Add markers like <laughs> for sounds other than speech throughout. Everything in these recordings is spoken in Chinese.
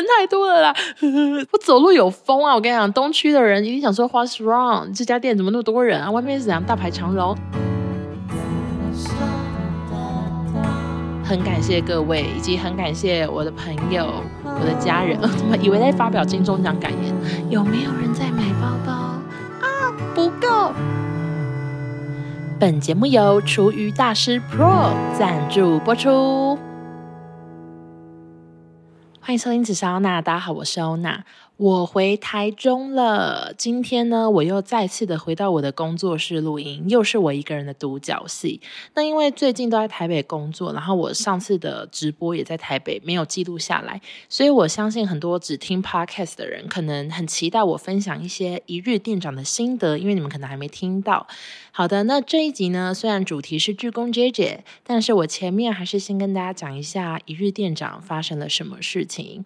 人太多了啦，<laughs> 我走路有风啊！我跟你讲，东区的人一定想说 What's wrong？这家店怎么那么多人啊？外面是怎样大排长龙？很感谢各位，以及很感谢我的朋友、我的家人。怎 <laughs> 么以为在发表金钟奖感言？有没有人在买包包啊？不够。本节目由厨余大师 Pro 赞助播出。欢迎收听紫砂欧娜，大家好，我是欧娜。我回台中了，今天呢，我又再次的回到我的工作室录音，又是我一个人的独角戏。那因为最近都在台北工作，然后我上次的直播也在台北，没有记录下来，所以我相信很多只听 Podcast 的人，可能很期待我分享一些一日店长的心得，因为你们可能还没听到。好的，那这一集呢，虽然主题是鞠躬 JJ，但是我前面还是先跟大家讲一下一日店长发生了什么事情。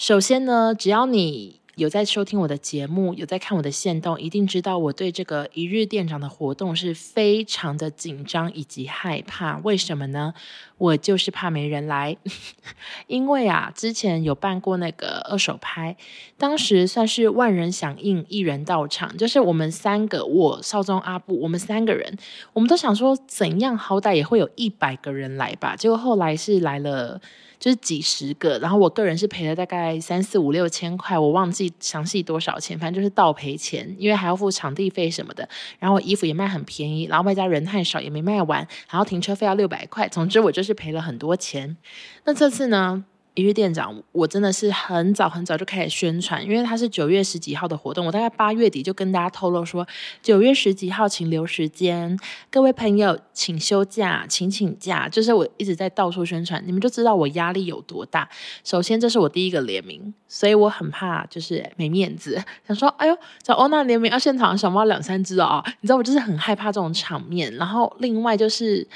首先呢，只要你有在收听我的节目，有在看我的线动，一定知道我对这个一日店长的活动是非常的紧张以及害怕。为什么呢？我就是怕没人来，<laughs> 因为啊，之前有办过那个二手拍，当时算是万人响应，一人到场，就是我们三个，我少宗阿布，我们三个人，我们都想说怎样，好歹也会有一百个人来吧，结果后来是来了。就是几十个，然后我个人是赔了大概三四五六千块，我忘记详细多少钱，反正就是倒赔钱，因为还要付场地费什么的。然后我衣服也卖很便宜，然后外家人太少也没卖完，然后停车费要六百块，总之我就是赔了很多钱。那这次呢？一日店长，我真的是很早很早就开始宣传，因为他是九月十几号的活动，我大概八月底就跟大家透露说，九月十几号请留时间，各位朋友请休假，请请假，就是我一直在到处宣传，你们就知道我压力有多大。首先，这是我第一个联名，所以我很怕就是没面子，想说，哎呦，找欧娜联名，要现场小猫两三只哦，你知道我就是很害怕这种场面。然后另外就是，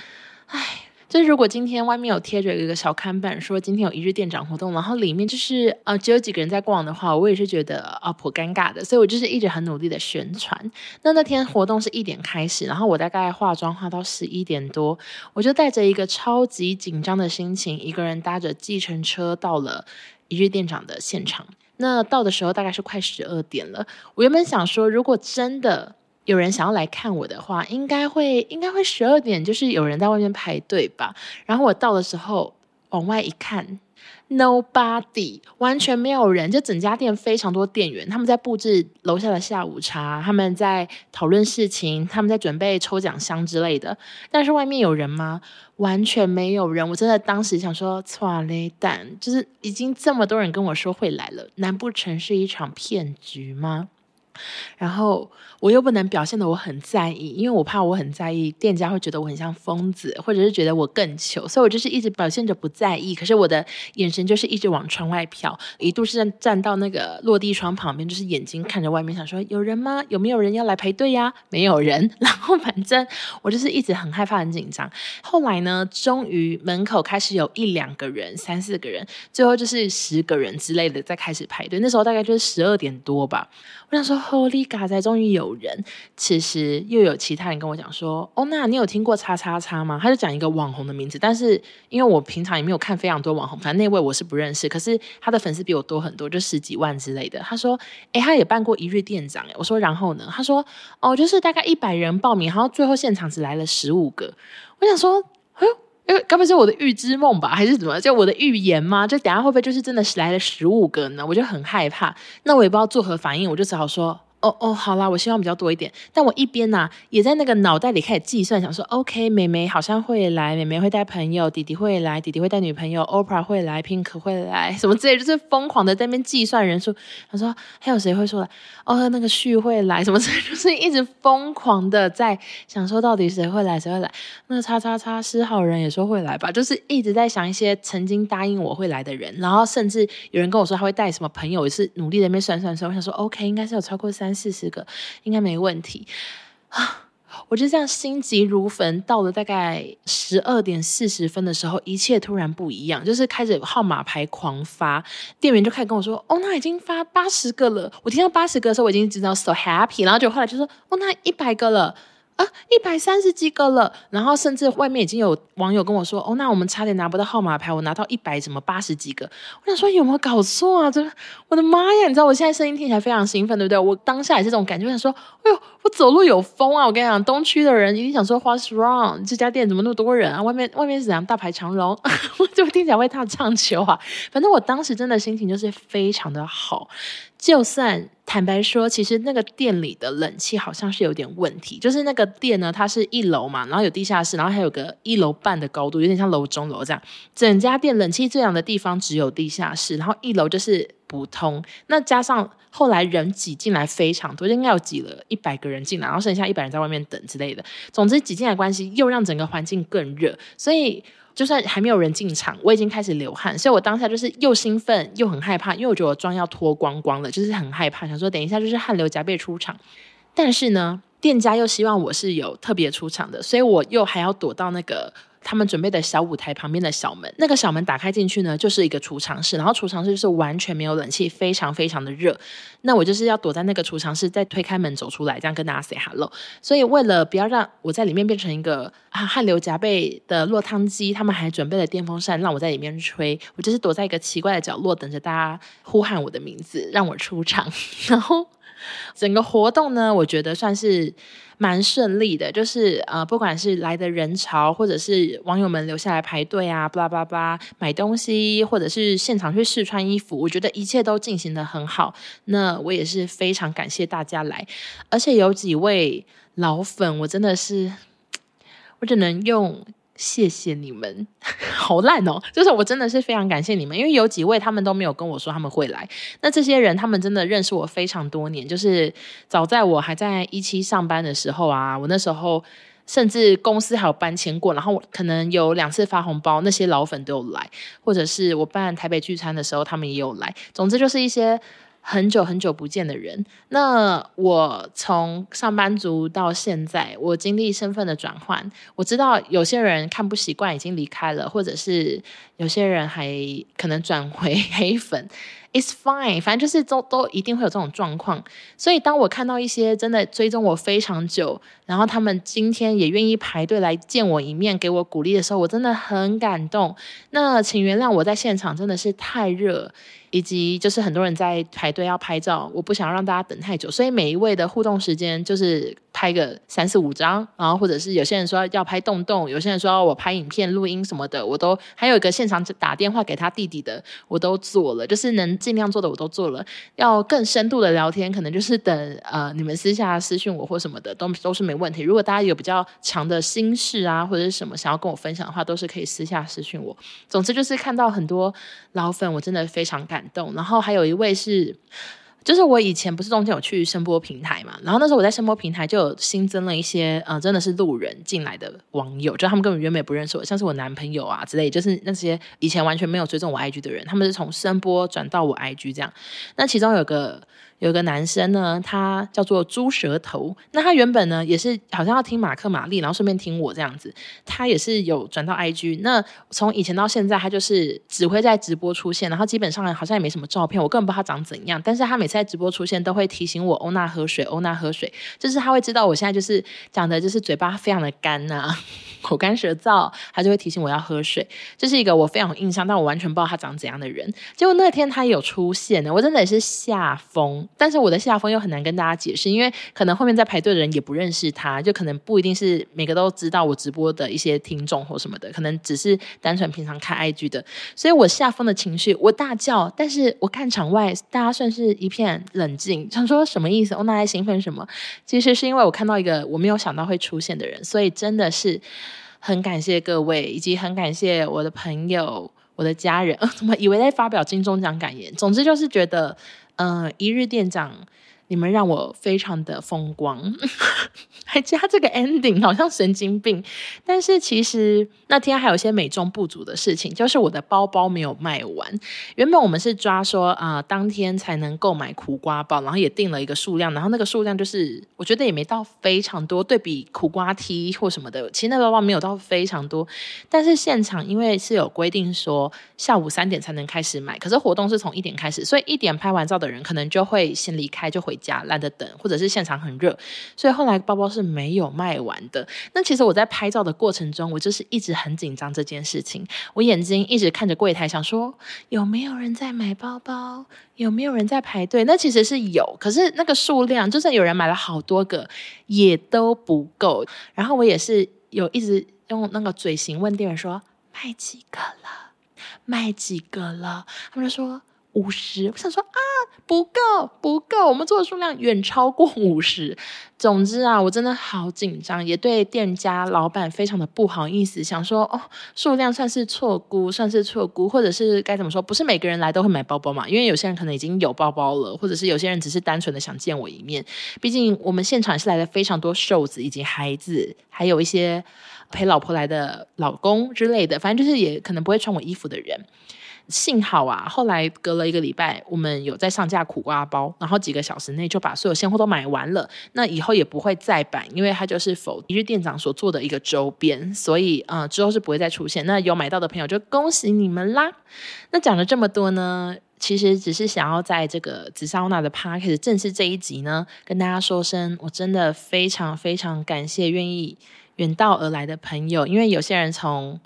唉。就是如果今天外面有贴着一个小看板，说今天有一日店长活动，然后里面就是呃只有几个人在逛的话，我也是觉得啊颇尴尬的，所以我就是一直很努力的宣传。那那天活动是一点开始，然后我大概化妆化到十一点多，我就带着一个超级紧张的心情，一个人搭着计程车到了一日店长的现场。那到的时候大概是快十二点了，我原本想说，如果真的。有人想要来看我的话，应该会应该会十二点，就是有人在外面排队吧。然后我到的时候，往外一看，nobody，完全没有人，就整家店非常多店员，他们在布置楼下的下午茶，他们在讨论事情，他们在准备抽奖箱之类的。但是外面有人吗？完全没有人。我真的当时想说，错嘞蛋，就是已经这么多人跟我说会来了，难不成是一场骗局吗？然后我又不能表现得我很在意，因为我怕我很在意，店家会觉得我很像疯子，或者是觉得我更糗，所以我就是一直表现着不在意。可是我的眼神就是一直往窗外瞟，一度是站到那个落地窗旁边，就是眼睛看着外面，想说有人吗？有没有人要来排队呀？没有人。<laughs> 然后反正我就是一直很害怕、很紧张。后来呢，终于门口开始有一两个人、三四个人，最后就是十个人之类的在开始排队。那时候大概就是十二点多吧。我想说，Holy God，终于有人。其实又有其他人跟我讲说，哦，那你有听过叉叉叉吗？他就讲一个网红的名字，但是因为我平常也没有看非常多网红，反正那位我是不认识。可是他的粉丝比我多很多，就十几万之类的。他说，诶，他也办过一日店长。诶，我说，然后呢？他说，哦，就是大概一百人报名，然后最后现场只来了十五个。我想说，哎呦。因为该不是我的预知梦吧，还是怎么？就我的预言吗？就等下会不会就是真的来了十五个呢？我就很害怕，那我也不知道作何反应，我就只好说。哦哦，好啦，我希望比较多一点。但我一边呐、也在那个脑袋里开始计算，想说，OK，妹妹好像会来，妹妹会带朋友，弟弟会来，弟弟会带女朋友，OPRA 会来，Pink 会来，什么之类，就是疯狂的在那边计算人数。他说还有谁会说来？哦，那个旭会来，什么之类，就是一直疯狂的在想说到底谁会来，谁会来。那个叉叉叉是好人也说会来吧，就是一直在想一些曾经答应我会来的人，然后甚至有人跟我说他会带什么朋友，也是努力在那边算算算。我想说，OK，应该是有超过三。四十个应该没问题啊！我就这样心急如焚，到了大概十二点四十分的时候，一切突然不一样，就是开始号码牌狂发，店员就开始跟我说：“哦，那已经发八十个了。”我听到八十个的时候，我已经知道 so happy，然后就后来就说：“哦，那一百个了。”啊，一百三十几个了。然后甚至外面已经有网友跟我说，哦，那我们差点拿不到号码牌，我拿到一百怎么八十几个？我想说有没有搞错啊？这我的妈呀！你知道我现在声音听起来非常兴奋，对不对？我当下也是这种感觉，我想说，哎呦，我走路有风啊！我跟你讲，东区的人一定想说，What's wrong？这家店怎么那么多人啊？外面外面是怎样大排长龙？我 <laughs> 就听起来会唱唱秋啊！反正我当时真的心情就是非常的好。就算坦白说，其实那个店里的冷气好像是有点问题。就是那个店呢，它是一楼嘛，然后有地下室，然后还有个一楼半的高度，有点像楼中楼这样。整家店冷气最强的地方只有地下室，然后一楼就是不通。那加上后来人挤进来非常多，就应该有挤了一百个人进来，然后剩下一百人在外面等之类的。总之挤进来关系又让整个环境更热，所以。就算还没有人进场，我已经开始流汗，所以我当下就是又兴奋又很害怕，因为我觉得我妆要脱光光了，就是很害怕，想说等一下就是汗流浃背出场。但是呢，店家又希望我是有特别出场的，所以我又还要躲到那个。他们准备的小舞台旁边的小门，那个小门打开进去呢，就是一个储藏室，然后储藏室是完全没有冷气，非常非常的热。那我就是要躲在那个储藏室，再推开门走出来，这样跟大家 say hello。所以为了不要让我在里面变成一个啊汗流浃背的落汤鸡，他们还准备了电风扇让我在里面吹。我就是躲在一个奇怪的角落，等着大家呼喊我的名字，让我出场。<laughs> 然后整个活动呢，我觉得算是。蛮顺利的，就是呃，不管是来的人潮，或者是网友们留下来排队啊，巴拉巴拉买东西，或者是现场去试穿衣服，我觉得一切都进行得很好。那我也是非常感谢大家来，而且有几位老粉，我真的是，我只能用。谢谢你们，<laughs> 好烂哦！就是我真的是非常感谢你们，因为有几位他们都没有跟我说他们会来。那这些人他们真的认识我非常多年，就是早在我还在一期上班的时候啊，我那时候甚至公司还有搬迁过，然后可能有两次发红包，那些老粉都有来，或者是我办台北聚餐的时候，他们也有来。总之就是一些。很久很久不见的人，那我从上班族到现在，我经历身份的转换，我知道有些人看不习惯已经离开了，或者是有些人还可能转回黑粉。It's fine，反正就是都都一定会有这种状况。所以当我看到一些真的追踪我非常久，然后他们今天也愿意排队来见我一面，给我鼓励的时候，我真的很感动。那请原谅我在现场真的是太热，以及就是很多人在排队要拍照，我不想让大家等太久，所以每一位的互动时间就是拍个三四五张，然后或者是有些人说要拍动动，有些人说要我拍影片、录音什么的，我都还有一个现场打电话给他弟弟的，我都做了，就是能。尽量做的我都做了，要更深度的聊天，可能就是等呃你们私下私讯我或什么的，都都是没问题。如果大家有比较长的心事啊，或者是什么想要跟我分享的话，都是可以私下私讯我。总之就是看到很多老粉，我真的非常感动。然后还有一位是。就是我以前不是中间有去声波平台嘛，然后那时候我在声波平台就有新增了一些，呃，真的是路人进来的网友，就他们根本原本也不认识我，像是我男朋友啊之类，就是那些以前完全没有追踪我 IG 的人，他们是从声波转到我 IG 这样，那其中有个。有个男生呢，他叫做猪舌头。那他原本呢也是好像要听马克玛丽，然后顺便听我这样子。他也是有转到 IG。那从以前到现在，他就是只会在直播出现，然后基本上好像也没什么照片，我根本不知道他长怎样。但是他每次在直播出现，都会提醒我欧娜喝水，欧娜喝水，就是他会知道我现在就是讲的就是嘴巴非常的干呐、啊，口干舌燥，他就会提醒我要喝水。这、就是一个我非常有印象，但我完全不知道他长怎样的人。结果那天他有出现呢，我真的也是吓疯。但是我的下风又很难跟大家解释，因为可能后面在排队的人也不认识他，就可能不一定是每个都知道我直播的一些听众或什么的，可能只是单纯平常看 IG 的。所以我下风的情绪，我大叫，但是我看场外大家算是一片冷静，想说什么意思？我那在兴奋什么？其实是因为我看到一个我没有想到会出现的人，所以真的是很感谢各位，以及很感谢我的朋友、我的家人。呃，<laughs> 怎么以为在发表金钟奖感言？总之就是觉得。嗯、呃，一日店长。你们让我非常的风光，<laughs> 还加这个 ending，好像神经病。但是其实那天还有一些美中不足的事情，就是我的包包没有卖完。原本我们是抓说啊、当天才能购买苦瓜包，然后也定了一个数量，然后那个数量就是我觉得也没到非常多，对比苦瓜 T 或什么的，其实那个包包没有到非常多。但是现场因为是有规定说下午三点才能开始买，可是活动是从一点开始，所以一点拍完照的人可能就会先离开，就回。回家，懒得等，或者是现场很热，所以后来包包是没有卖完的。那其实我在拍照的过程中，我就是一直很紧张这件事情，我眼睛一直看着柜台，想说有没有人在买包包，有没有人在排队？那其实是有，可是那个数量，就算有人买了好多个，也都不够。然后我也是有一直用那个嘴型问店员说，卖几个了？卖几个了？他们就说五十。我想说啊，不够，不够，我们做的数量远超过五十。总之啊，我真的好紧张，也对店家老板非常的不好意思。想说哦，数量算是错估，算是错估，或者是该怎么说？不是每个人来都会买包包嘛，因为有些人可能已经有包包了，或者是有些人只是单纯的想见我一面。毕竟我们现场是来了非常多瘦子以及孩子，还有一些。陪老婆来的老公之类的，反正就是也可能不会穿我衣服的人。幸好啊，后来隔了一个礼拜，我们有在上架苦瓜包，然后几个小时内就把所有现货都买完了。那以后也不会再版，因为它就是否一日店长所做的一个周边，所以呃之后是不会再出现。那有买到的朋友就恭喜你们啦。那讲了这么多呢，其实只是想要在这个紫砂欧娜的 Podcast 正式这一集呢，跟大家说声，我真的非常非常感谢愿意。远道而来的朋友，因为有些人从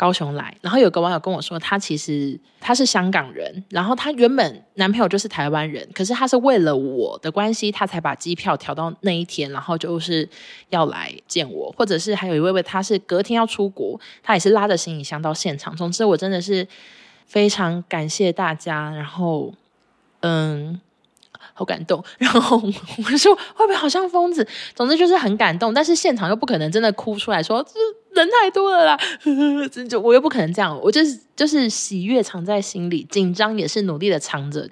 高雄来，然后有个网友跟我说，他其实他是香港人，然后他原本男朋友就是台湾人，可是他是为了我的关系，他才把机票调到那一天，然后就是要来见我，或者是还有一位位他是隔天要出国，他也是拉着行李箱到现场。总之，我真的是非常感谢大家，然后嗯。好感动，然后我说会不会好像疯子？总之就是很感动，但是现场又不可能真的哭出来说，这人太多了啦，<laughs> 真就我又不可能这样，我就是就是喜悦藏在心里，紧张也是努力的藏着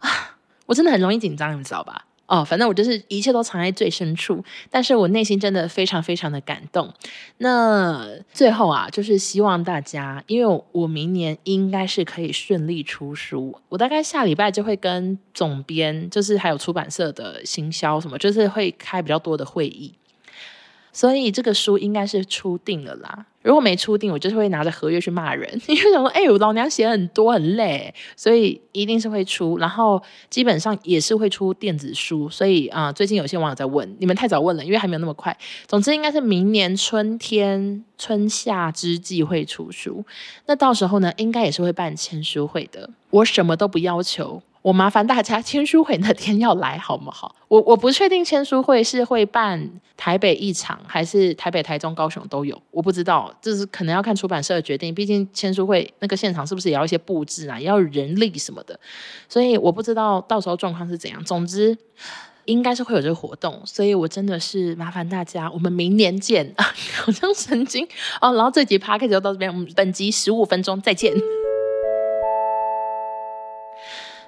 啊，我真的很容易紧张，你知道吧？哦，反正我就是一切都藏在最深处，但是我内心真的非常非常的感动。那最后啊，就是希望大家，因为我明年应该是可以顺利出书，我大概下礼拜就会跟总编，就是还有出版社的行销什么，就是会开比较多的会议。所以这个书应该是出定了啦。如果没出定，我就是会拿着合约去骂人，<laughs> 因为想说，哎、欸，我老娘写很多很累，所以一定是会出。然后基本上也是会出电子书。所以啊、最近有些网友在问，你们太早问了，因为还没有那么快。总之应该是明年春天、春夏之际会出书。那到时候呢，应该也是会办签书会的。我什么都不要求。我麻烦大家签书会那天要来好不好？<laughs> 我我不确定签书会是会办台北一场，还是台北、台中、高雄都有，我不知道，就是可能要看出版社的决定。毕竟签书会那个现场是不是也要一些布置啊，也要人力什么的，所以我不知道到时候状况是怎样。总之应该是会有这个活动，所以我真的是麻烦大家，我们明年见啊！<laughs> 好像神经哦，然后这集 p o d c a 就到这边，我们本集十五分钟再见。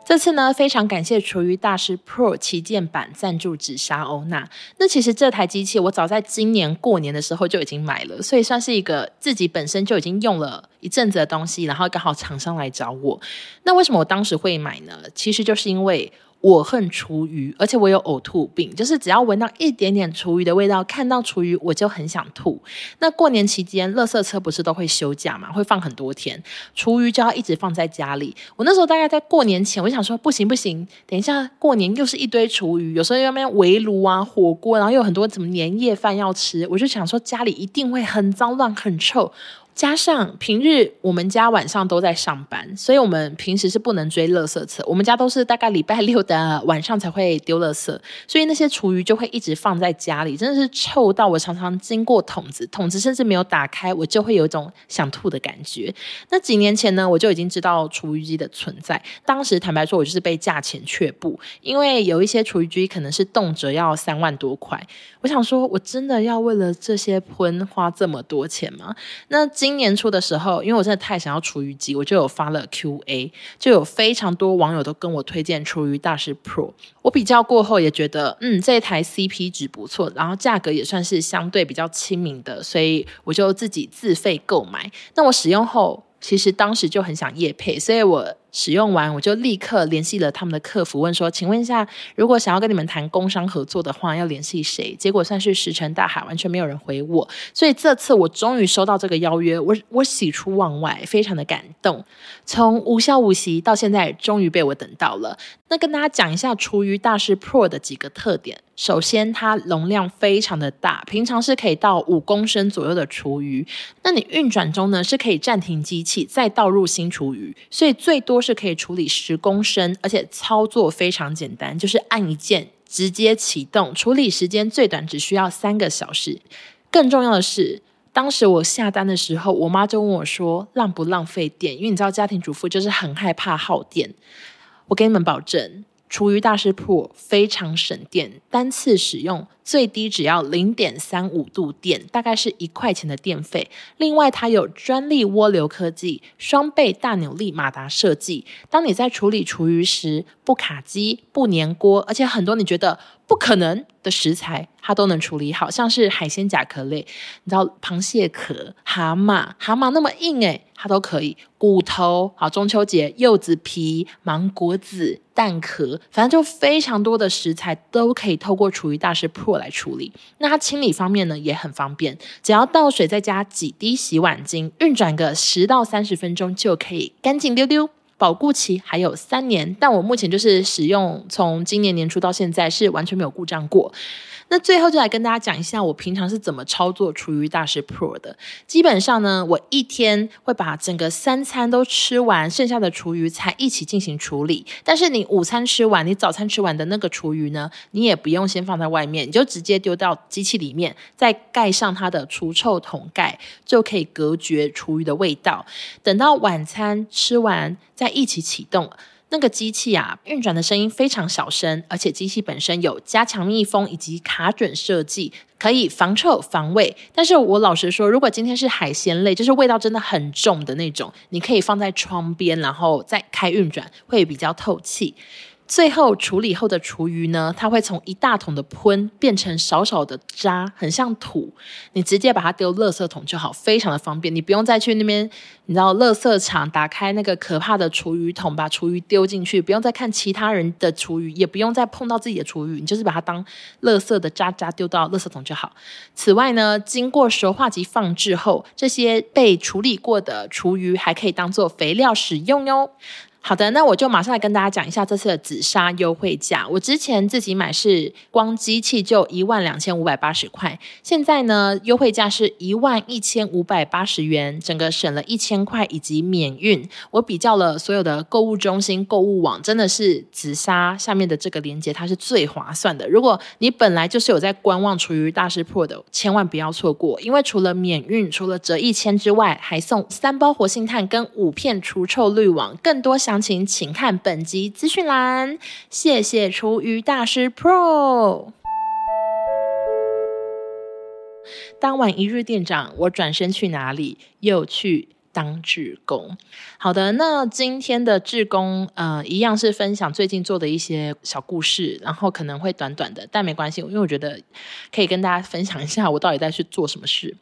这次呢，非常感谢厨余大师 Pro 旗舰版赞助紫砂欧娜。那其实这台机器我早在今年过年的时候就已经买了，所以算是一个自己本身就已经用了一阵子的东西，然后刚好厂商来找我。那为什么我当时会买呢？其实就是因为。我恨厨余，而且我有呕吐病，就是只要闻到一点点厨余的味道，看到厨余我就很想吐。那过年期间，垃圾车不是都会休假嘛，会放很多天，厨余就要一直放在家里。我那时候大概在过年前，我想说不行不行，等一下过年又是一堆厨余，有时候要那边围炉啊、火锅，然后又有很多什么年夜饭要吃，我就想说家里一定会很脏乱、很臭。加上平日我们家晚上都在上班，所以我们平时是不能追垃圾车。我们家都是大概礼拜六的晚上才会丢垃圾，所以那些厨余就会一直放在家里，真的是臭到我常常经过桶子，桶子甚至没有打开，我就会有一种想吐的感觉。那几年前呢，我就已经知道厨余机的存在，当时坦白说，我就是被价钱却步，因为有一些厨余机可能是动辄要三万多块。我想说，我真的要为了这些喷花这么多钱吗？那今年初的时候，因为我真的太想要厨余机，我就有发了 QA，就有非常多网友都跟我推荐厨余大师 Pro。我比较过后也觉得，嗯，这台 CP 值不错，然后价格也算是相对比较亲民的，所以我就自己自费购买。那我使用后，其实当时就很想夜配，所以我使用完，我就立刻联系了他们的客服，问说：“请问一下，如果想要跟你们谈工商合作的话，要联系谁？”结果算是石沉大海，完全没有人回我。所以这次我终于收到这个邀约，我我喜出望外，非常的感动。从无消无息到现在，终于被我等到了。那跟大家讲一下厨余大师 Pro 的几个特点。首先，它容量非常的大，平常是可以到五公升左右的厨余。那你运转中呢，是可以暂停机器，再倒入新厨余，所以最多都是可以处理十公升，而且操作非常简单，就是按一键直接启动，处理时间最短只需要三个小时。更重要的是，当时我下单的时候，我妈就问我说：“浪不浪费电？”因为你知道，家庭主妇就是很害怕耗电。我给你们保证，厨余大师铺非常省电，单次使用最低只要零点三五度电，大概是一块钱的电费。另外，它有专利涡流科技、双倍大扭力马达设计，当你在处理厨余时不卡机、不粘锅，而且很多你觉得不可能的食材，它都能处理好，像是海鲜甲壳类，你知道螃蟹壳、蛤蟆，蛤蟆那么硬诶，它都可以。骨头，好，中秋节柚子皮、芒果籽、蛋壳，反正就非常多的食材都可以透过厨余大师 Pro 来处理。那它清理方面呢也很方便，只要倒水再加几滴洗碗精，运转个十到三十分钟就可以干净溜溜。保固期还有三年，但我目前就是使用，从今年年初到现在是完全没有故障过。那最后就来跟大家讲一下，我平常是怎么操作厨余大师 Pro 的。基本上呢，我一天会把整个三餐都吃完，剩下的厨余才一起进行处理。但是你午餐吃完，你早餐吃完的那个厨余呢，你也不用先放在外面，你就直接丢到机器里面，再盖上它的除臭桶盖，就可以隔绝厨余的味道。等到晚餐吃完，再一起启动。那个机器啊，运转的声音非常小声，而且机器本身有加强密封以及卡准设计，可以防臭防味。但是我老实说，如果今天是海鲜类，就是味道真的很重的那种，你可以放在窗边，然后再开运转，会比较透气。最后处理后的厨余呢，它会从一大桶的喷变成少少的渣，很像土。你直接把它丢垃圾桶就好，非常的方便。你不用再去那边，你知道，垃圾场打开那个可怕的厨余桶，把厨余丢进去，不用再看其他人的厨余，也不用再碰到自己的厨余，你就是把它当垃圾的渣渣丢到垃圾桶就好。此外呢，经过熟化及放置后，这些被处理过的厨余还可以当做肥料使用哟。好的，那我就马上来跟大家讲一下这次的紫砂优惠价。我之前自己买是光机器就一万两千五百八十块，现在呢优惠价是一万一千五百八十元，整个省了一千块以及免运。我比较了所有的购物中心、购物网，真的是紫砂下面的这个链接它是最划算的。如果你本来就是有在观望厨余大师铺的，千万不要错过，因为除了免运，除了折一千之外，还送三包活性炭跟五片除臭滤网，更多详情请看本集资讯栏。谢谢厨余大师 Pro。当完一日店长，我转身去哪里？又去当志工。好的，那今天的志工，呃，一样是分享最近做的一些小故事，然后可能会短短的，但没关系，因为我觉得可以跟大家分享一下我到底在去做什么事。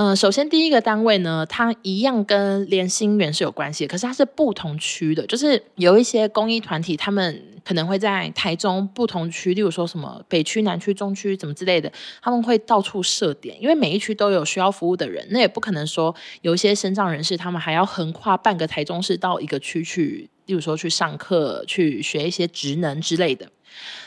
呃，首先第一个单位呢，它一样跟联心园是有关系，可是它是不同区的，就是有一些公益团体，他们可能会在台中不同区，例如说什么北区、南区、中区怎么之类的，他们会到处设点，因为每一区都有需要服务的人，那也不可能说有一些身障人士，他们还要横跨半个台中市到一个区去，例如说去上课、去学一些职能之类的，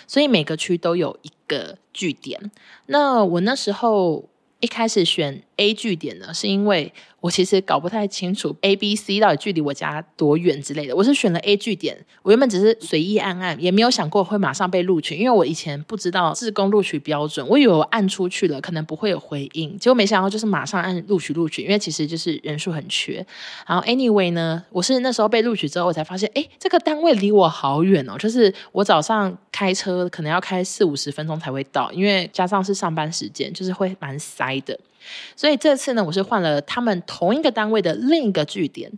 所以每个区都有一个据点。那我那时候一开始选 A 据点呢，是因为我其实搞不太清楚 A、B、C 到底距离我家多远之类的。我是选了 A 据点，我原本只是随意按按，也没有想过会马上被录取，因为我以前不知道自工录取标准，我以为我按出去了，可能不会有回应，结果没想到就是马上按录取录取，因为其实就是人数很缺。然后 Anyway 呢，我是那时候被录取之后，我才发现，哎，这个单位离我好远哦，就是我早上开车可能要开四五十分钟才会到，因为加上是上班时间，就是会蛮塞的。所以这次呢，我是换了他们同一个单位的另一个据点。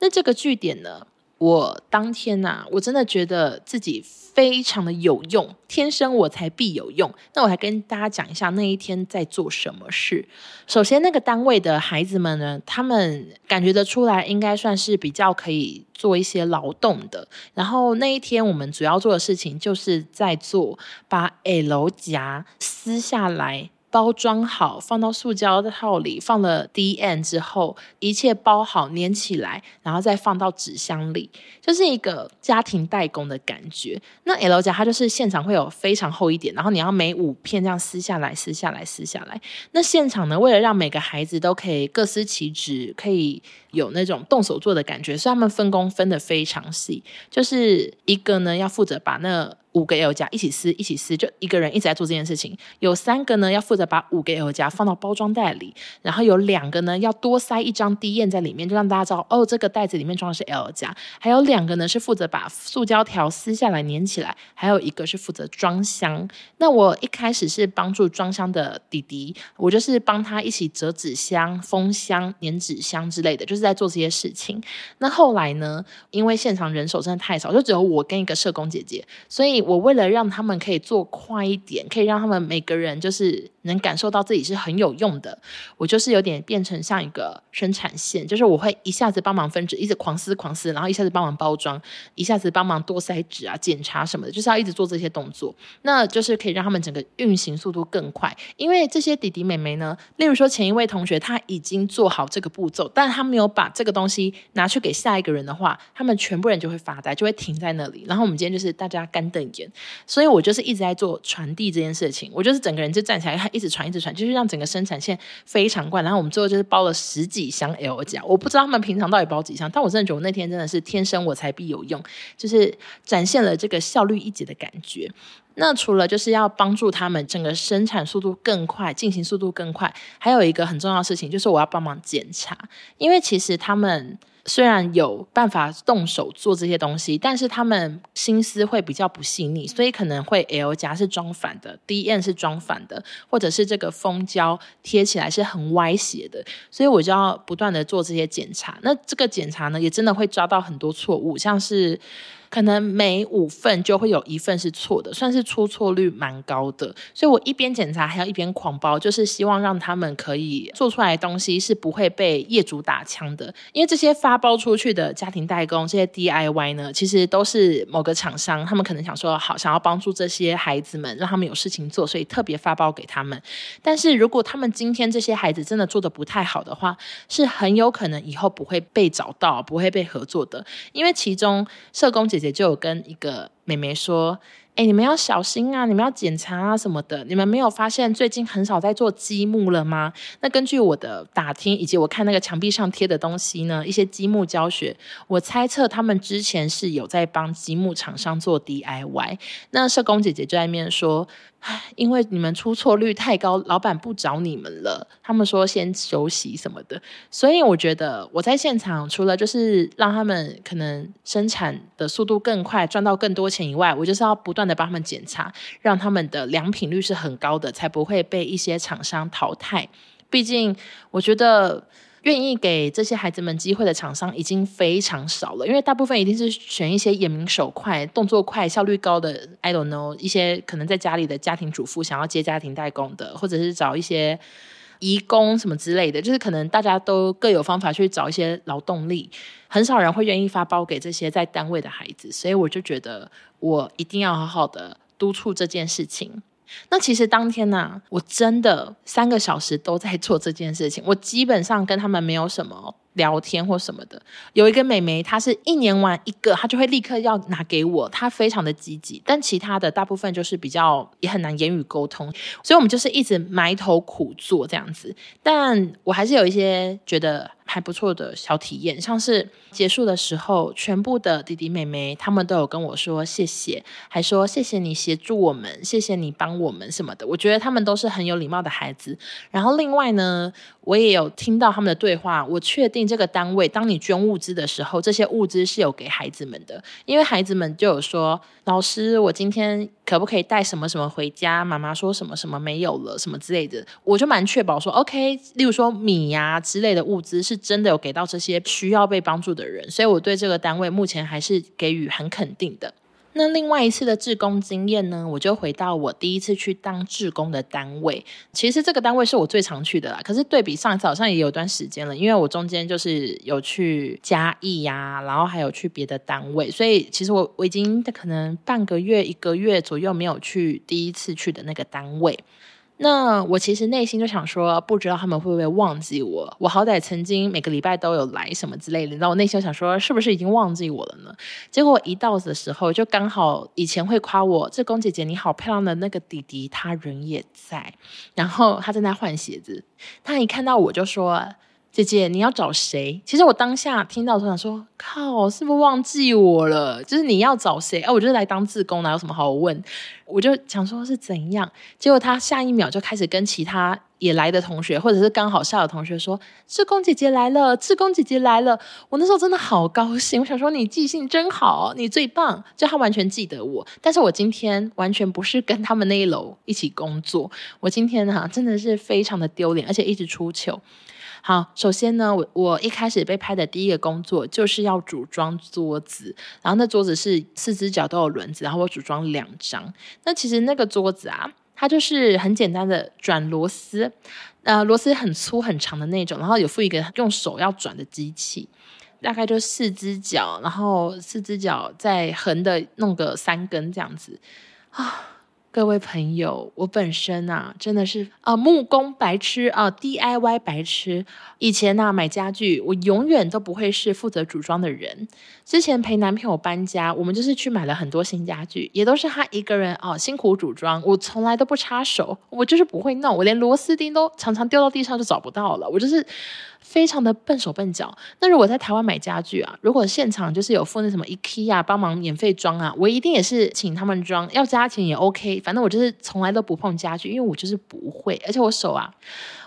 那这个据点呢，我当天呐、啊，我真的觉得自己非常的有用，天生我才必有用。那我来跟大家讲一下那一天在做什么事。首先，那个单位的孩子们呢，他们感觉得出来，应该算是比较可以做一些劳动的。然后那一天我们主要做的事情，就是在做把 L 夹撕下来。包装好，放到塑胶套里，放了 D N 之后，一切包好，粘起来，然后再放到纸箱里，就是一个家庭代工的感觉。那 L 家它就是现场会有非常厚一点，然后你要每五片这样撕下来，撕下来，撕下来。那现场呢，为了让每个孩子都可以各司其职，可以有那种动手做的感觉，所以他们分工分得非常细，就是一个呢要负责把那。五个 L 夹一起撕，一起撕，就一个人一直在做这件事情。有三个呢要负责把五个 L 夹放到包装袋里，然后有两个呢要多塞一张 D N 在里面，就让大家知道哦，这个袋子里面装的是 L 夹。还有两个呢是负责把塑胶条撕下来粘起来，还有一个是负责装箱。那我一开始是帮助装箱的弟弟，我就是帮他一起折纸箱、封箱、粘纸箱之类的，就是在做这些事情。那后来呢，因为现场人手真的太少，就只有我跟一个社工姐姐，所以。我为了让他们可以做快一点，可以让他们每个人就是能感受到自己是很有用的，我就是有点变成像一个生产线，就是我会一下子帮忙分纸，一直狂撕狂撕，然后一下子帮忙包装，一下子帮忙多塞纸啊、检查什么的，就是要一直做这些动作，那就是可以让他们整个运行速度更快。因为这些弟弟妹妹呢，例如说前一位同学他已经做好这个步骤，但他没有把这个东西拿去给下一个人的话，他们全部人就会发呆，就会停在那里。然后我们今天就是大家干瞪所以我就是一直在做传递这件事情，我就是整个人就站起来，一直传，一直传，就是让整个生产线非常快。然后我们最后就是包了十几箱 L 夹，我不知道他们平常到底包几箱，但我真的觉得那天真的是天生我才必有用，就是展现了这个效率一级的感觉。那除了就是要帮助他们整个生产速度更快，进行速度更快，还有一个很重要的事情就是我要帮忙检查，因为其实他们。虽然有办法动手做这些东西，但是他们心思会比较不细腻，所以可能会 L 夹是装反的 D N 是装反的，或者是这个封胶贴起来是很歪斜的，所以我就要不断的做这些检查。那这个检查呢，也真的会抓到很多错误，像是。可能每五份就会有一份是错的，算是出错率蛮高的。所以我一边检查还要一边狂包，就是希望让他们可以做出来的东西是不会被业主打枪的。因为这些发包出去的家庭代工，这些 DIY 呢，其实都是某个厂商，他们可能想说好，想要帮助这些孩子们，让他们有事情做，所以特别发包给他们。但是如果他们今天这些孩子真的做得不太好的话，是很有可能以后不会被找到，不会被合作的。因为其中社工姐。姐就有跟一个妹妹说：“哎，你们要小心啊，你们要检查啊什么的。你们没有发现最近很少在做积木了吗？那根据我的打听以及我看那个墙壁上贴的东西呢，一些积木教学，我猜测他们之前是有在帮积木厂商做 DIY。那社工姐姐就在面说。”因为你们出错率太高，老板不找你们了。他们说先休息什么的，所以我觉得我在现场除了就是让他们可能生产的速度更快，赚到更多钱以外，我就是要不断的帮他们检查，让他们的良品率是很高的，才不会被一些厂商淘汰。毕竟我觉得。愿意给这些孩子们机会的厂商已经非常少了，因为大部分一定是选一些眼明手快、动作快、效率高的。I don't know，一些可能在家里的家庭主妇想要接家庭代工的，或者是找一些移工什么之类的，就是可能大家都各有方法去找一些劳动力，很少人会愿意发包给这些在单位的孩子，所以我就觉得我一定要好好的督促这件事情。那其实当天呢、我真的三个小时都在做这件事情，我基本上跟他们没有什么聊天或什么的。有一个妹妹，她是一年玩一个，她就会立刻要拿给我，她非常的积极。但其他的大部分就是比较也很难言语沟通，所以我们就是一直埋头苦做这样子。但我还是有一些觉得。还不错的小体验，像是结束的时候，全部的弟弟妹妹他们都有跟我说谢谢，还说谢谢你协助我们，谢谢你帮我们什么的。我觉得他们都是很有礼貌的孩子。然后另外呢，我也有听到他们的对话，我确定这个单位，当你捐物资的时候，这些物资是有给孩子们的，因为孩子们就有说，老师，我今天可不可以带什么什么回家？妈妈说什么什么没有了，什么之类的，我就蛮确保说，OK，例如说米呀、之类的物资，是真的有给到这些需要被帮助的人，所以我对这个单位目前还是给予很肯定的。那另外一次的志工经验呢，我就回到我第一次去当志工的单位。其实这个单位是我最常去的啦，可是对比上一次好像也有段时间了，因为我中间就是有去嘉义呀、啊，然后还有去别的单位，所以其实我我已经可能半个月、一个月左右没有去第一次去的那个单位。那我其实内心就想说，不知道他们会不会忘记我？我好歹曾经每个礼拜都有来什么之类的。那我内心想说，是不是已经忘记我了呢？结果一到的时候，就刚好以前会夸我这宫姐姐你好漂亮的那个弟弟，他人也在，然后他正在换鞋子。他一看到我就说。姐姐，你要找谁？其实我当下听到的时候想说，靠，是不是忘记我了？就是你要找谁？哎，我就是来当志工，哪有什么好问？我就想说是怎样，结果他下一秒就开始跟其他也来的同学，或者是刚好下的同学说，志工姐姐来了，志工姐姐来了。我那时候真的好高兴，我想说你记性真好，你最棒，就他完全记得我。但是我今天完全不是跟他们那一楼一起工作，我今天哈、真的是非常的丢脸，而且一直出糗。好，首先呢，我我一开始被拍的第一个工作就是要组装桌子，然后那桌子是四只脚都有轮子，然后我组装两张。那其实那个桌子啊，它就是很简单的转螺丝，呃，螺丝很粗很长的那种，然后有附一个用手要转的机器，大概就四只脚，然后四只脚再横的弄个三根这样子啊。各位朋友，我本身啊，真的是啊木工白痴啊 DIY 白痴。以前呢、啊、买家具，我永远都不会是负责组装的人。之前陪男朋友搬家，我们就是去买了很多新家具，也都是他一个人啊辛苦组装，我从来都不插手，我就是不会弄，我连螺丝钉都常常掉到地上就找不到了，我就是。非常的笨手笨脚。那如果在台湾买家具啊，如果现场就是有附那什么 IKEA 帮忙免费装啊，我一定也是请他们装，要加钱也 OK。反正我就是从来都不碰家具，因为我就是不会，而且我手啊。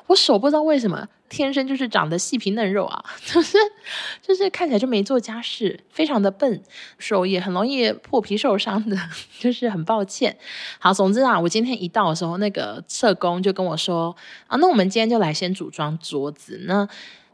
我手不知道为什么天生就是长得细皮嫩肉啊，<laughs> 就是就是看起来就没做家事，非常的笨，手也很容易破皮受伤的，<laughs> 就是很抱歉。好，总之啊，我今天一到的时候，那个社工就跟我说啊，那我们今天就来先组装桌子那。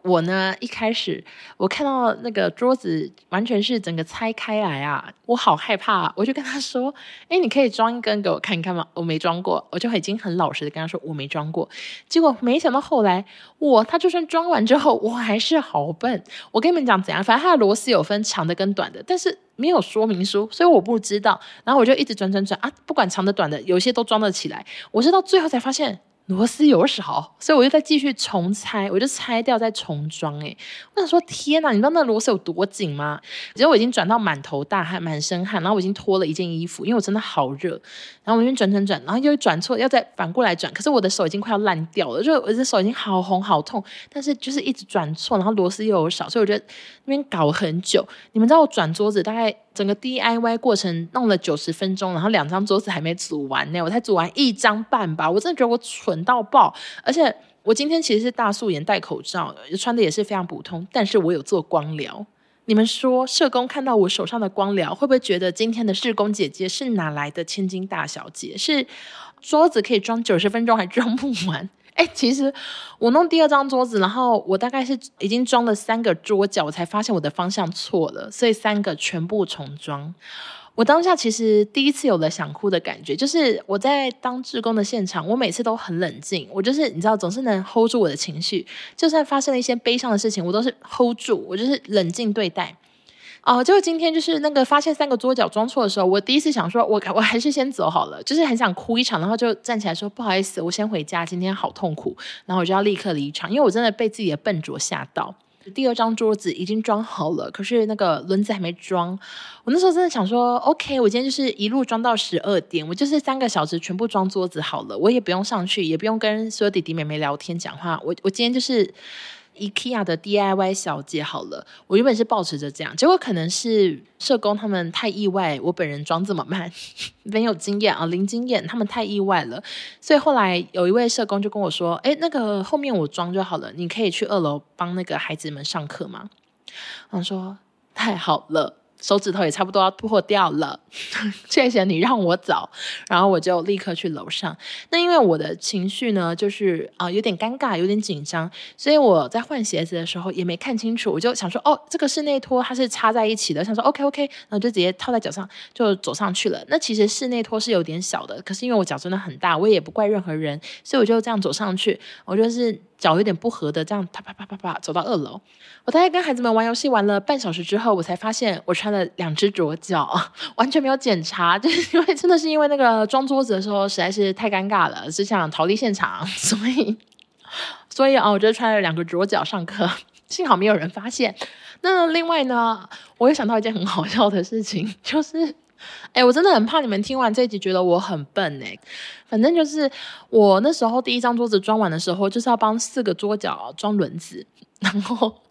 我呢，一开始我看到那个桌子完全是整个拆开来啊，我好害怕，我就跟他说：“哎，你可以装一根给我看一看吗？”我没装过，我就已经很老实的跟他说我没装过。结果没想到后来我他就算装完之后，我还是好笨。我跟你们讲怎样，反正它的螺丝有分长的跟短的，但是没有说明书，所以我不知道。然后我就一直转转转啊，不管长的短的，有些都装得起来。我是到最后才发现。螺丝有少，所以我就再继续重拆，我就拆掉再重装。诶，我想说，天哪，你知道那螺丝有多紧吗？结果我已经转到满头大汗、满身汗，然后我已经脱了一件衣服，因为我真的好热。然后我就转转转，然后又转错，要再反过来转，可是我的手已经快要烂掉了，就我的手已经好红好痛，但是就是一直转错，然后螺丝又有少，所以我觉得那边搞很久。你们知道我转桌子大概整个 DIY 过程弄了九十分钟，然后两张桌子还没组完呢，我才组完一张半吧，我真的觉得我蠢到爆。而且我今天其实是大素颜戴口罩，穿的也是非常普通，但是我有做光疗。你们说，社工看到我手上的光疗，会不会觉得今天的社工姐姐是哪来的千金大小姐？是桌子可以装九十分钟还装不完？<laughs> 哎，其实我弄第二张桌子，然后我大概是已经装了三个桌角，我才发现我的方向错了，所以三个全部重装。我当下其实第一次有了想哭的感觉，就是我在当志工的现场，我每次都很冷静，我就是你知道，总是能 hold 住我的情绪，就算发生了一些悲伤的事情，我都是 hold 住，我就是冷静对待。哦、呃，就今天就是那个发现三个桌角装错的时候，我第一次想说，我我还是先走好了，就是很想哭一场，然后就站起来说不好意思，我先回家，今天好痛苦，然后我就要立刻离场，因为我真的被自己的笨拙吓到。第二张桌子已经装好了，可是那个轮子还没装。我那时候真的想说，OK，我今天就是一路装到十二点，我就是三个小时全部装桌子好了，我也不用上去，也不用跟所有弟弟妹妹聊天讲话。我我今天就是 IKEA 的 DIY 小姐好了。我原本是保持着这样，结果可能是社工他们太意外，我本人装这么慢，<laughs> 没有经验啊，零经验，他们太意外了。所以后来有一位社工就跟我说：“哎，那个后面我装就好了，你可以去二楼帮那个孩子们上课吗？”我说：“太好了。”手指头也差不多要破掉了，<laughs> 谢谢你让我走，然后我就立刻去楼上。那因为我的情绪呢，就是啊、有点尴尬，有点紧张，所以我在换鞋子的时候也没看清楚，我就想说哦，这个室内拖它是插在一起的，想说 OK OK，然后就直接套在脚上就走上去了。那其实室内拖是有点小的，可是因为我脚真的很大，我也不怪任何人，所以我就这样走上去，我就是。脚有点不合的，这样啪啪啪啪啪走到二楼。我大概跟孩子们玩游戏玩了半小时之后，我才发现我穿了两只左脚，<laughs> 完全没有检查，就是因为真的是因为那个装桌子的时候实在是太尴尬了，只想逃离现场，所以 <laughs> 所以啊，我就穿了两个左脚上课，<laughs> 幸好没有人发现。那另外呢，我又想到一件很好笑的事情，就是。哎，我真的很怕你们听完这一集觉得我很笨哎。反正就是我那时候第一张桌子装完的时候，就是要帮四个桌角装轮子，然后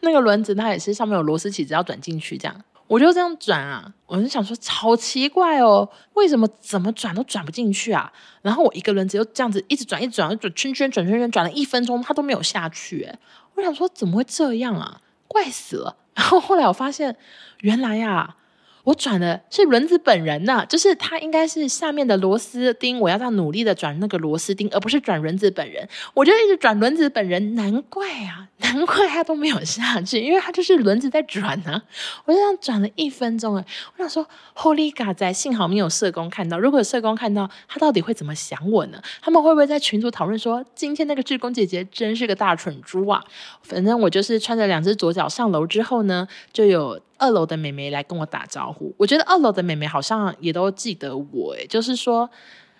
那个轮子它也是上面有螺丝起子要转进去，这样我就这样转啊，我就想说超奇怪哦，为什么怎么转都转不进去啊？然后我一个轮子又这样子一直转，一直转，转圈圈，转圈圈，转了一分钟，它都没有下去哎。我想说怎么会这样啊？怪死了。然后后来我发现，原来呀。我转的是轮子本人呐，就是它应该是下面的螺丝钉，我要这样努力的转那个螺丝钉，而不是转轮子本人。我就一直转轮子本人，难怪啊，难怪它都没有下去，因为它就是轮子在转呢、我就这样转了一分钟，哎，我想说，Holy God，在幸好没有社工看到，如果有社工看到，他到底会怎么想我呢？他们会不会在群组讨论说，今天那个志工姐姐真是个大蠢猪啊？反正我就是穿着两只左脚上楼之后呢，就有。二楼的妹妹来跟我打招呼，我觉得二楼的妹妹好像也都记得我，诶，就是说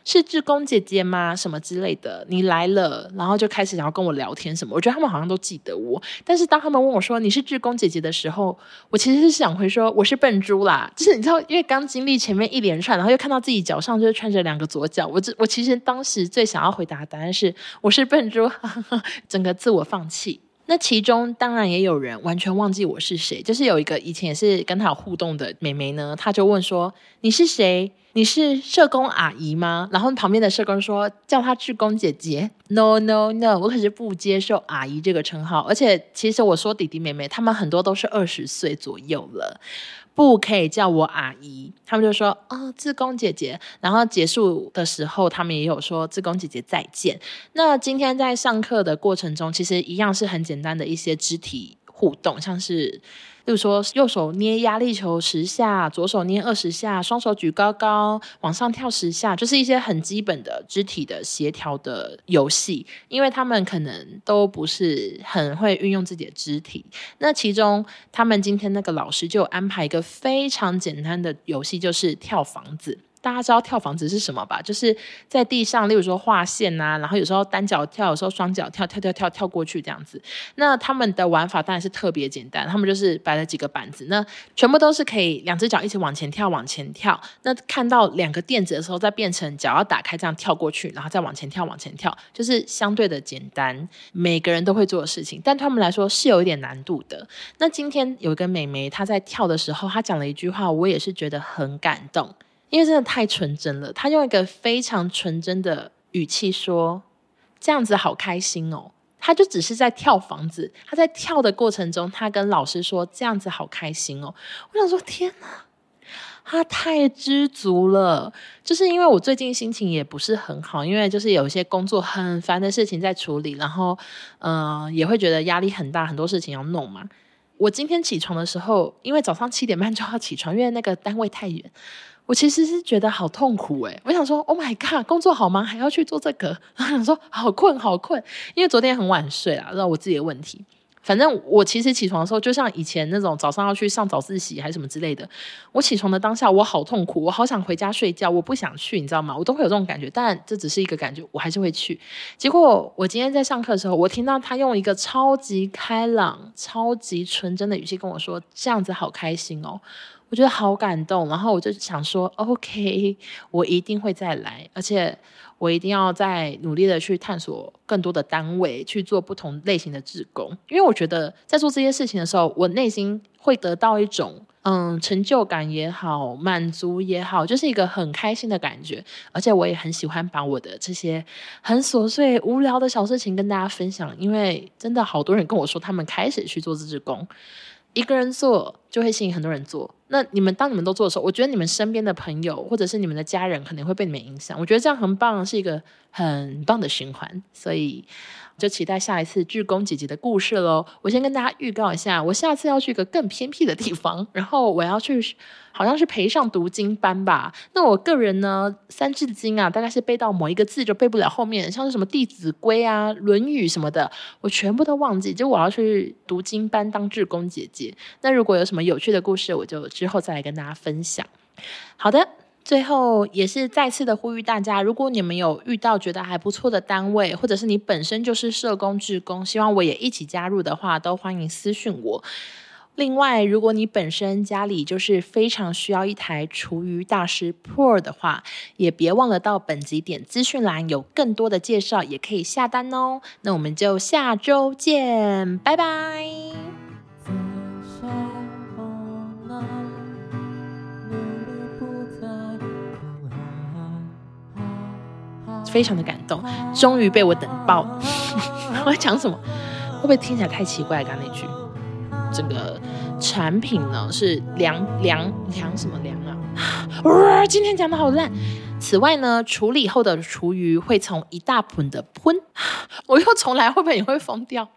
是志工姐姐吗？什么之类的，你来了，然后就开始想要跟我聊天什么。我觉得他们好像都记得我，但是当他们问我说你是志工姐姐的时候，我其实是想回说我是笨猪啦，就是你知道，因为刚经历前面一连串，然后又看到自己脚上就是穿着两个左脚，我这我其实当时最想要回答的答案是我是笨猪，哈哈哈，<laughs> 整个自我放弃。那其中当然也有人完全忘记我是谁，就是有一个以前也是跟他互动的妹妹呢，她就问说：“你是谁？你是社工阿姨吗？”然后旁边的社工说：“叫她志工姐姐。”No No No，我可是不接受阿姨这个称号，而且其实我说弟弟妹妹，他们很多都是二十岁左右了。不可以叫我阿姨，他们就说哦，志工姐姐。然后结束的时候，他们也有说志工姐姐再见。那今天在上课的过程中，其实一样是很简单的一些肢体互动，像是。例如说，右手捏压力球十下，左手捏二十下，双手举高高，往上跳十下，就是一些很基本的肢体的协调的游戏。因为他们可能都不是很会运用自己的肢体。那其中，他们今天那个老师就安排一个非常简单的游戏，就是跳房子。大家知道跳房子是什么吧？就是在地上，例如说画线、啊，然后有时候单脚跳，有时候双脚跳，跳跳跳跳过去这样子。那他们的玩法当然是特别简单，他们就是摆了几个板子，那全部都是可以两只脚一起往前跳，往前跳。那看到两个垫子的时候，再变成脚要打开这样跳过去，然后再往前跳，往前跳，就是相对的简单，每个人都会做的事情。但他们来说是有一点难度的。那今天有一个美眉，她在跳的时候，她讲了一句话，我也是觉得很感动。因为真的太纯真了，他用一个非常纯真的语气说：“这样子好开心哦。”他就只是在跳房子，他在跳的过程中，他跟老师说：“这样子好开心哦。”我想说：“天哪，他太知足了。”就是因为我最近心情也不是很好，因为就是有一些工作很烦的事情在处理，然后嗯、也会觉得压力很大，很多事情要弄嘛。我今天起床的时候，因为早上七点半就要起床，因为那个单位太远。我其实是觉得好痛苦诶，我想说，Oh my god，工作好忙，还要去做这个，然后想说好困好困，因为昨天很晚睡啊，知道我自己的问题。反正我其实起床的时候，就像以前那种早上要去上早自习还是什么之类的，我起床的当下我好痛苦，我好想回家睡觉，我不想去，你知道吗？我都会有这种感觉，但这只是一个感觉，我还是会去。结果我今天在上课的时候，我听到他用一个超级开朗、超级纯真的语气跟我说：“这样子好开心哦。”我觉得好感动。然后我就想说，OK，我一定会再来，而且我一定要再努力的去探索更多的单位，去做不同类型的志工。因为我觉得在做这些事情的时候，我内心会得到一种。嗯，成就感也好，满足也好，就是一个很开心的感觉。而且我也很喜欢把我的这些很琐碎、无聊的小事情跟大家分享，因为真的好多人跟我说，他们开始去做志工，一个人做就会吸引很多人做。那你们当你们都做的时候，我觉得你们身边的朋友或者是你们的家人可能会被你们影响。我觉得这样很棒，是一个很棒的循环。所以。就期待下一次志工姐姐的故事喽！我先跟大家预告一下，我下次要去一个更偏僻的地方，然后我要去，好像是陪上读经班吧。那我个人呢，三字经啊，大概是背到某一个字就背不了后面，像是什么《弟子规》啊、《论语》什么的，我全部都忘记。就我要去读经班当志工姐姐。那如果有什么有趣的故事，我就之后再来跟大家分享。好的。最后也是再次的呼吁大家，如果你们有遇到觉得还不错的单位，或者是你本身就是社工、志工，希望我也一起加入的话，都欢迎私讯我。另外，如果你本身家里就是非常需要一台厨余大师 Pro 的话，也别忘了到本集点资讯栏有更多的介绍，也可以下单哦。那我们就下周见，拜拜。非常的感动，终于被我等爆。<laughs> 我要讲什么？会不会听起来太奇怪？刚刚那句，这个产品呢是凉凉凉什么凉啊？<sighs> 哇，今天讲的好烂。此外呢，处理后的厨余会从一大盆的喷，<sighs> 我又重来，会不会你会疯掉？